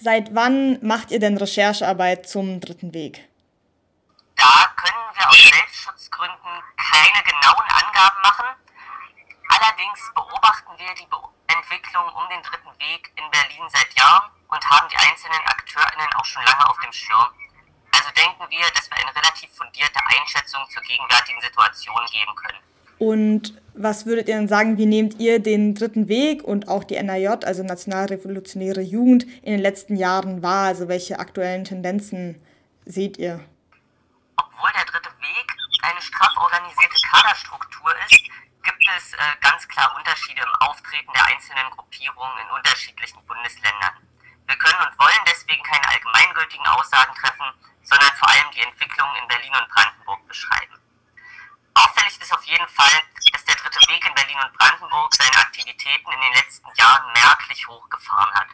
Seit wann macht ihr denn Recherchearbeit zum Dritten Weg? Da können wir aus Selbstschutzgründen keine genauen Angaben machen. Allerdings beobachten wir die Be Entwicklung um den Dritten Weg in Berlin seit Jahren und haben die einzelnen AkteurInnen auch schon lange auf dem Schirm. Also denken wir, dass wir eine relativ fundierte Einschätzung zur gegenwärtigen Situation geben können. Und was würdet ihr denn sagen, wie nehmt ihr den dritten Weg und auch die NRJ, also Nationalrevolutionäre Jugend, in den letzten Jahren wahr? Also welche aktuellen Tendenzen seht ihr? Obwohl der dritte Weg eine straff organisierte Kaderstruktur ist, gibt es äh, ganz klar Unterschiede im Auftreten der einzelnen Gruppierungen in unterschiedlichen Bundesländern. Wir können und wollen deswegen keine allgemeingültigen Aussagen treffen, sondern vor allem die Entwicklung in Berlin und Brandenburg beschreiben. Jeden Fall, dass der dritte Weg in Berlin und Brandenburg seine Aktivitäten in den letzten Jahren merklich hochgefahren hat.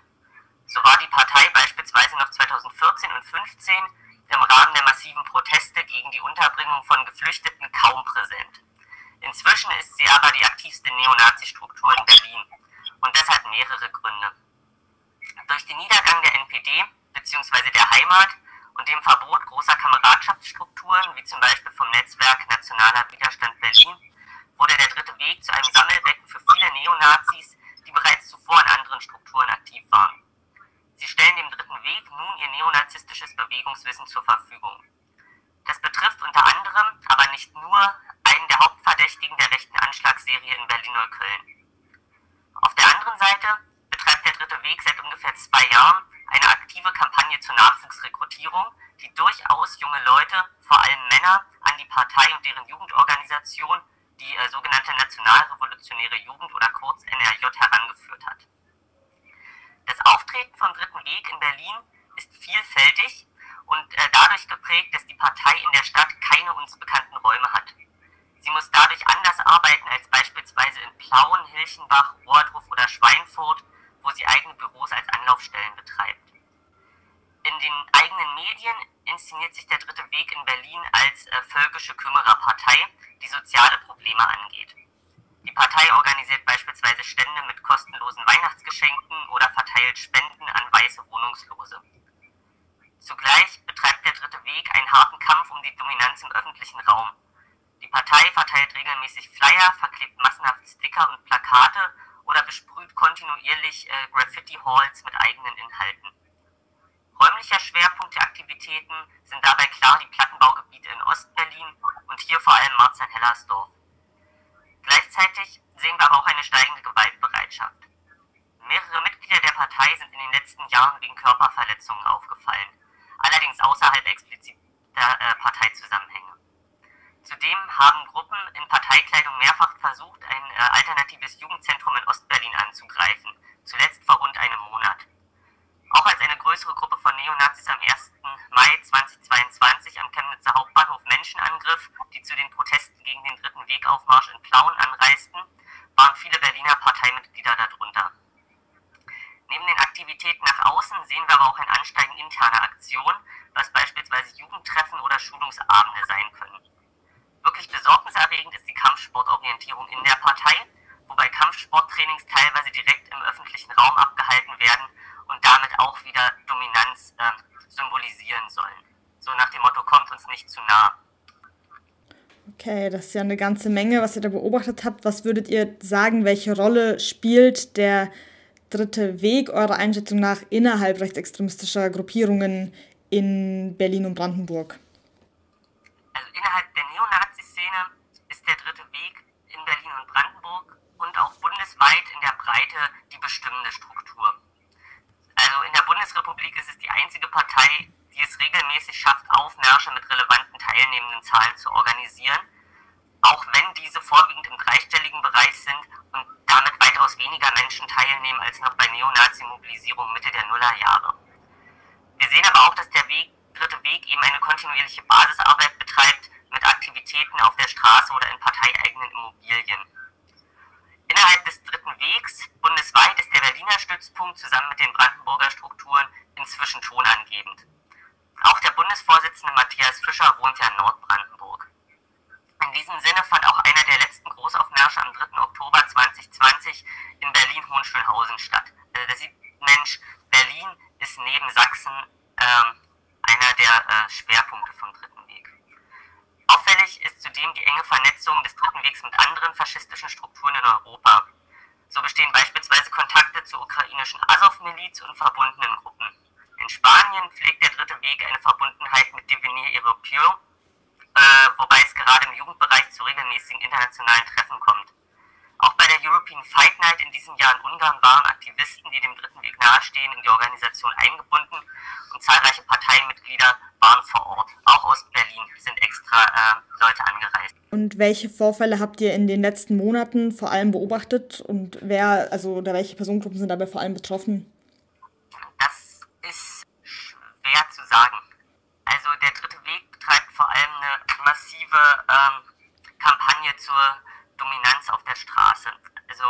So war die Partei beispielsweise noch 2014 und 2015 im Rahmen der massiven Proteste gegen die Unterbringung von Geflüchteten kaum präsent. Inzwischen ist sie aber die aktivste Neonazi-Struktur in Berlin. Und das hat mehrere Gründe. Durch den Niedergang der NPD bzw. der Heimat und dem Verbot großer Kameradschaftsstrukturen, wie zum Beispiel vom Netzwerk Nationaler Widerstand Berlin, wurde der dritte Weg zu einem Sammelbecken für viele Neonazis, die bereits zuvor in anderen Strukturen aktiv waren. Sie stellen dem dritten Weg nun ihr neonazistisches Bewegungswissen zur Verfügung. Das betrifft unter anderem, aber nicht nur, einen der Hauptverdächtigen der rechten Anschlagsserie in Berlin-Neukölln. Auf der anderen Seite betreibt der dritte Weg seit ungefähr zwei Jahren eine aktive Kampagne zur Nachwuchsrekrutierung, die durchaus junge Leute, vor allem Männer, an die Partei und deren Jugendorganisation, die äh, sogenannte Nationalrevolutionäre Jugend oder kurz NRJ, herangeführt hat. Das Auftreten vom Dritten Weg in Berlin ist vielfältig und äh, dadurch geprägt, dass die Partei in der Stadt keine uns bekannten Räume hat. Sie muss dadurch anders arbeiten als beispielsweise in Plauen, Hilchenbach, Ohrdruf oder Schweinfurt, sie eigene Büros als Anlaufstellen betreibt. In den eigenen Medien inszeniert sich der Dritte Weg in Berlin als äh, völkische Kümmererpartei, die soziale Probleme angeht. Die Partei organisiert beispielsweise Stände mit kostenlosen Weihnachtsgeschenken oder verteilt Spenden an weiße Wohnungslose. Zugleich betreibt der Dritte Weg einen harten Kampf um die Dominanz im öffentlichen Raum. Die Partei verteilt regelmäßig Flyer, verklebt massenhaft Sticker und Plakate oder besprüht kontinuierlich äh, Graffiti-Halls mit eigenen Inhalten. Räumlicher Schwerpunkt der Aktivitäten sind dabei klar die Plattenbaugebiete in Ostberlin und hier vor allem Marzahn-Hellersdorf. Gleichzeitig sehen wir aber auch eine steigende Gewaltbereitschaft. Mehrere Mitglieder der Partei sind in den letzten Jahren wegen Körperverletzungen aufgefallen, allerdings außerhalb expliziter äh, Parteizusammenhänge. Zudem haben Gruppen in Parteikleidung mehrfach versucht, ein äh, alternatives Jugendzentrum in Ostberlin anzugreifen, zuletzt vor rund einem Monat. Auch als eine größere Gruppe von Neonazis am 1. Mai 2022 am Chemnitzer Hauptbahnhof Menschen angriff, die zu den Protesten gegen den dritten Wegaufmarsch in Plauen anreisten, waren viele Berliner Parteimitglieder darunter. Neben den Aktivitäten nach außen sehen wir aber auch ein Ansteigen interner Aktionen, was beispielsweise Jugendtreffen oder Schulungsabende sein können. Wirklich besorgniserregend ist die Kampfsportorientierung in der Partei, wobei Kampfsporttrainings teilweise direkt im öffentlichen Raum abgehalten werden und damit auch wieder Dominanz äh, symbolisieren sollen. So nach dem Motto, kommt uns nicht zu nah. Okay, das ist ja eine ganze Menge, was ihr da beobachtet habt. Was würdet ihr sagen, welche Rolle spielt der dritte Weg eurer Einschätzung nach innerhalb rechtsextremistischer Gruppierungen in Berlin und Brandenburg? Innerhalb der Neonazi-Szene ist der dritte Weg in Berlin und Brandenburg und auch bundesweit in der Breite die bestimmende Struktur. Also in der Bundesrepublik ist es die einzige Partei, die es regelmäßig schafft, Aufmärsche mit relevanten teilnehmenden Zahlen zu organisieren, auch wenn diese vorwiegend im dreistelligen Bereich sind und damit weitaus weniger Menschen teilnehmen als noch bei Neonazi-Mobilisierung Mitte der Nullerjahre. Wir sehen aber auch, dass der Weg dritte Weg eben eine kontinuierliche Basisarbeit betreibt mit Aktivitäten auf der Straße oder in parteieigenen Immobilien. Innerhalb des dritten Wegs bundesweit ist der Berliner Stützpunkt zusammen mit den Brandenburger Strukturen inzwischen tonangebend. Auch der Bundesvorsitzende Matthias Fischer wohnt ja in Nordbrandenburg. In diesem Sinne fand auch einer der letzten Großaufmärsche am 3. Oktober 2020 in Berlin-Hohenschönhausen statt. Also da sieht Mensch, Berlin ist neben Sachsen ähm, einer der äh, Schwerpunkte. Auffällig ist zudem die enge Vernetzung des Dritten Wegs mit anderen faschistischen Strukturen in Europa. So bestehen beispielsweise Kontakte zur ukrainischen Azov-Miliz und verbundenen Gruppen. In Spanien pflegt der Dritte Weg eine Verbundenheit mit Devenir Europeo, äh, wobei es gerade im Jugendbereich zu regelmäßigen internationalen Treffen kommt. Auch bei der European Fight Night in diesem Jahr in Ungarn waren Aktivisten, die dem Dritten Weg nahestehen, in die Organisation eingebunden und zahlreiche Parteimitglieder waren vor Ort. Auch aus Berlin sind extra äh, Leute angereist. Und welche Vorfälle habt ihr in den letzten Monaten vor allem beobachtet und wer, also oder welche Personengruppen sind dabei vor allem betroffen? Das ist schwer zu sagen. Also der Dritte Weg betreibt vor allem eine massive ähm, Kampagne zur Dominanz auf der Straße. Also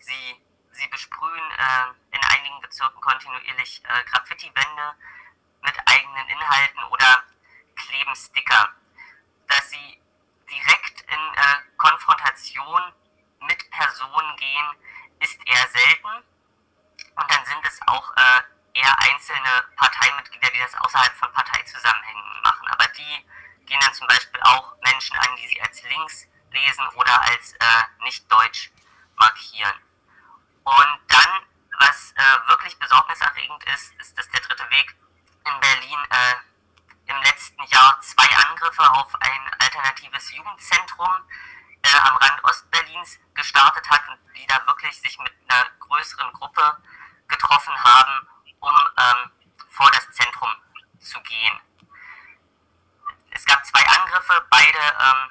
sie, sie besprühen äh, in einigen Bezirken kontinuierlich äh, Graffiti-Wände mit eigenen Inhalten oder kleben Sticker. Dass sie direkt in äh, Konfrontation mit Personen gehen, ist eher selten. Und dann sind es auch äh, eher einzelne Parteimitglieder, die das außerhalb von Parteizusammenhängen machen. Aber die gehen dann zum Beispiel auch Menschen an, die sie als links lesen oder als äh, nicht deutsch markieren. Und dann, was äh, wirklich besorgniserregend ist, ist, dass der dritte Weg in Berlin äh, im letzten Jahr zwei Angriffe auf ein alternatives Jugendzentrum äh, am Rand Ostberlins gestartet hat und die da wirklich sich mit einer größeren Gruppe getroffen haben, um ähm, vor das Zentrum zu gehen. Es gab zwei Angriffe, beide ähm,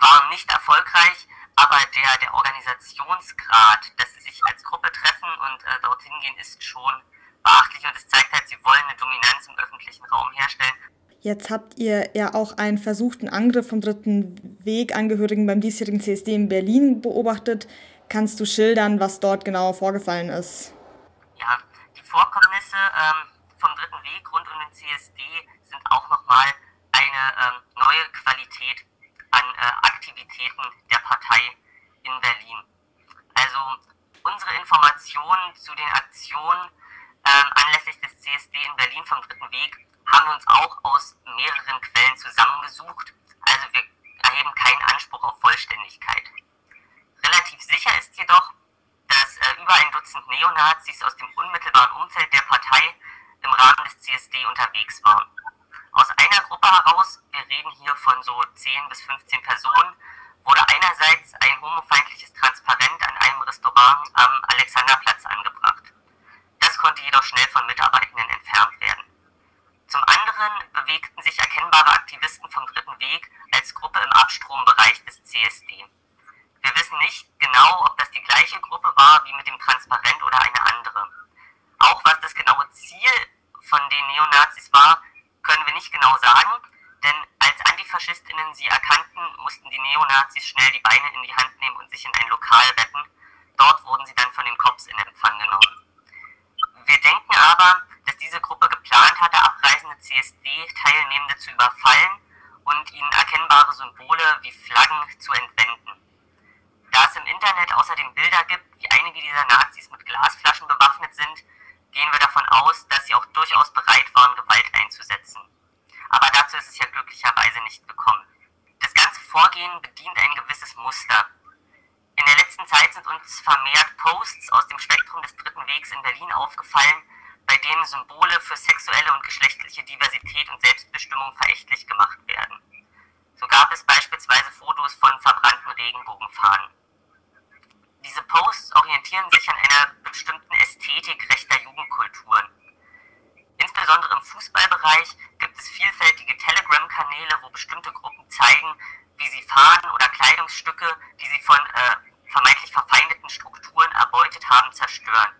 waren nicht erfolgreich, aber der, der Organisationsgrad, dass sie sich als Gruppe treffen und äh, dorthin gehen, ist schon beachtlich und es zeigt halt, sie wollen eine Dominanz im öffentlichen Raum herstellen. Jetzt habt ihr ja auch einen versuchten Angriff vom dritten Weg-Angehörigen beim diesjährigen CSD in Berlin beobachtet. Kannst du schildern, was dort genau vorgefallen ist? Ja, die Vorkommnisse ähm, vom dritten Weg rund um den CSD sind auch nochmal eine ähm, neue Qualität an äh, Aktivitäten der Partei in Berlin. Also unsere Informationen zu den Aktionen ähm, anlässlich des CSD in Berlin vom Dritten Weg haben wir uns auch aus mehreren Quellen zusammengesucht. Also wir erheben keinen Anspruch auf Vollständigkeit. Relativ sicher ist jedoch, dass äh, über ein Dutzend Neonazis aus dem unmittelbaren Umfeld der Partei im Rahmen des CSD unterwegs waren. Aus einer Gruppe heraus, wir reden hier von so 10 bis 15 Personen, wurde einerseits ein homofeindliches Transparent an einem Restaurant am Alexanderplatz angebracht. Das konnte jedoch schnell von Mitarbeitenden entfernt werden. Zum anderen bewegten sich erkennbare Aktivisten vom Dritten Weg als Gruppe im Abstrombereich des CSD. Wir wissen nicht genau, ob das die gleiche Gruppe war wie mit dem Transparent oder eine andere. Auch was das genaue Ziel von den Neonazis war, können wir nicht genau sagen, denn als Antifaschistinnen sie erkannten, mussten die Neonazis schnell die Beine in die Hand nehmen und sich in ein Lokal retten. Dort wurden sie dann von den Cops in Empfang genommen. Wir denken aber, dass diese Gruppe geplant hatte, abreisende CSD-Teilnehmende zu überfallen und ihnen erkennbare Symbole wie Flaggen zu entwenden. Da es im Internet außerdem Bilder gibt, wie einige dieser Nazis mit Glasflaschen bewaffnet sind, gehen wir davon aus, dass sie auch durchaus bereit waren, Gewalt einzusetzen. Aber dazu ist es ja glücklicherweise nicht gekommen. Das ganze Vorgehen bedient ein gewisses Muster. In der letzten Zeit sind uns vermehrt Posts aus dem Spektrum des Dritten Wegs in Berlin aufgefallen, bei denen Symbole für sexuelle und geschlechtliche Diversität und Selbstbestimmung verächtlich gemacht werden. So gab es beispielsweise Fotos von verbrannten Regenbogenfahnen. Diese Posts orientieren sich an einer bestimmten Ästhetik rechter Jugendkulturen. Insbesondere im Fußballbereich gibt es vielfältige Telegram-Kanäle, wo bestimmte Gruppen zeigen, wie sie Fahnen oder Kleidungsstücke, die sie von äh, vermeintlich verfeindeten Strukturen haben, zerstören.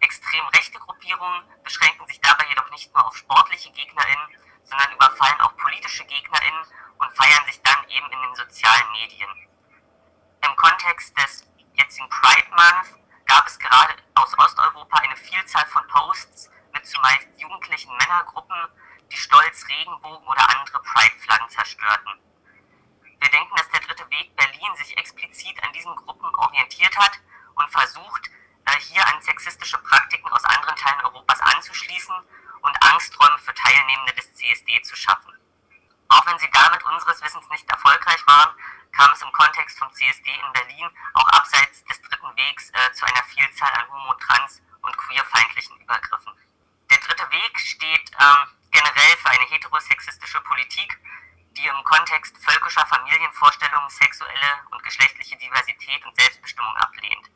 Extrem rechte Gruppierungen beschränken sich dabei jedoch nicht nur auf sportliche GegnerInnen, sondern überfallen auch politische GegnerInnen und feiern sich dann eben in den sozialen Medien. Im Kontext des jetzigen Pride Month gab es gerade aus Osteuropa eine Vielzahl von Posts mit zumeist jugendlichen Männergruppen, die stolz Regenbogen oder andere Pride-Flaggen zerstörten. Wir denken, dass der dritte Weg Berlin sich explizit an diesen Gruppen orientiert hat und versucht, äh, hier an sexistische Praktiken aus anderen Teilen Europas auszuschließen und Angsträume für Teilnehmende des CSD zu schaffen. Auch wenn sie damit unseres Wissens nicht erfolgreich waren, kam es im Kontext vom CSD in Berlin auch abseits des dritten Wegs äh, zu einer Vielzahl an homo-, trans- und queerfeindlichen Übergriffen. Der dritte Weg steht ähm, generell für eine heterosexistische Politik, die im Kontext völkischer Familienvorstellungen sexuelle und geschlechtliche Diversität und Selbstbestimmung ablehnt.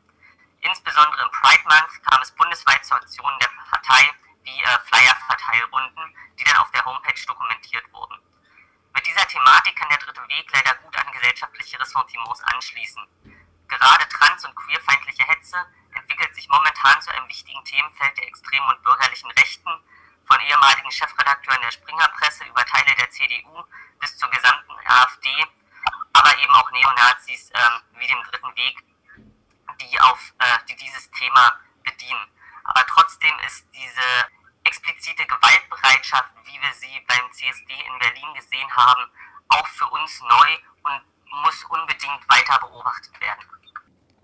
Insbesondere im Pride Month kam es bundesweit zu Aktionen der Partei wie äh, Flyer-Verteilrunden, die dann auf der Homepage dokumentiert wurden. Mit dieser Thematik kann der dritte Weg leider gut an gesellschaftliche Ressentiments anschließen. Gerade trans- und queerfeindliche Hetze entwickelt sich momentan zu einem wichtigen Themenfeld der extremen und bürgerlichen Rechten, von ehemaligen Chefredakteuren der Springerpresse über Teile der CDU bis zur gesamten AfD, aber eben auch Neonazis ähm, wie dem Dritten Weg, die, auf, äh, die dieses Thema bedienen. Aber trotzdem ist diese explizite Gewaltbereitschaft, wie wir sie beim CSD in Berlin gesehen haben, auch für uns neu und muss unbedingt weiter beobachtet werden.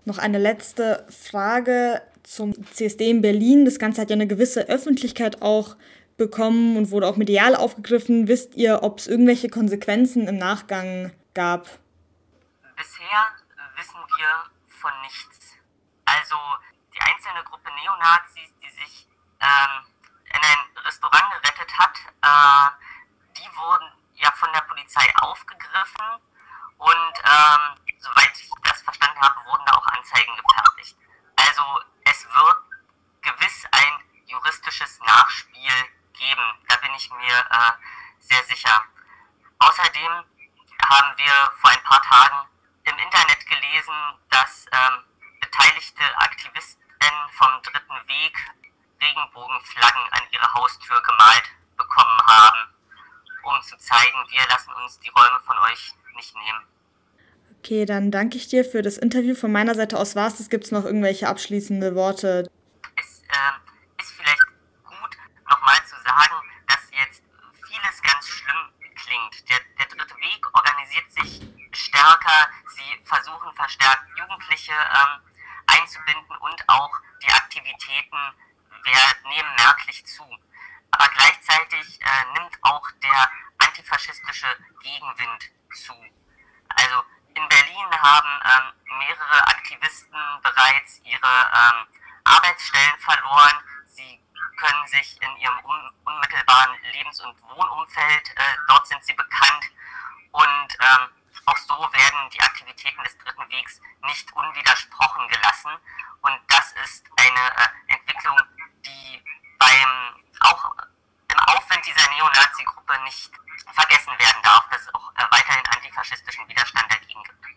Noch eine letzte Frage zum CSD in Berlin. Das Ganze hat ja eine gewisse Öffentlichkeit auch bekommen und wurde auch medial aufgegriffen. Wisst ihr, ob es irgendwelche Konsequenzen im Nachgang gab? Bisher wissen wir von nichts. Also die einzelne Gruppe Neonazis, die sich ähm, in ein Restaurant gerettet hat, äh, die wurden ja von der Polizei aufgegriffen und ähm, soweit ich das verstanden habe, wurden da auch Anzeigen gefertigt. Also es wird gewiss ein juristisches Nachspiel geben, da bin ich mir äh, sehr sicher. Außerdem haben wir vor ein paar Tagen im Gelesen, dass ähm, beteiligte Aktivisten vom Dritten Weg Regenbogenflaggen an ihre Haustür gemalt bekommen haben, um zu zeigen, wir lassen uns die Räume von euch nicht nehmen. Okay, dann danke ich dir für das Interview. Von meiner Seite aus war es. Gibt es noch irgendwelche abschließende Worte? Es äh, ist vielleicht gut, nochmal zu sagen, dass jetzt vieles ganz schlimm klingt. Der, der dritte Weg organisiert sich stärker. Sie versuchen verstärkt Jugendliche ähm, einzubinden und auch die Aktivitäten wir nehmen merklich zu. Aber gleichzeitig äh, nimmt auch der antifaschistische Gegenwind zu. Also in Berlin haben ähm, mehrere Aktivisten bereits ihre ähm, Arbeitsstellen verloren. Sie können sich in ihrem un unmittelbaren Lebens- und Wohnumfeld, äh, dort sind sie bekannt. Und ähm, auch so werden die Aktivitäten des Dritten Wegs nicht unwidersprochen gelassen. Und das ist eine äh, Entwicklung, die beim auch im Aufwind dieser Neonazi-Gruppe nicht vergessen werden darf, dass auch äh,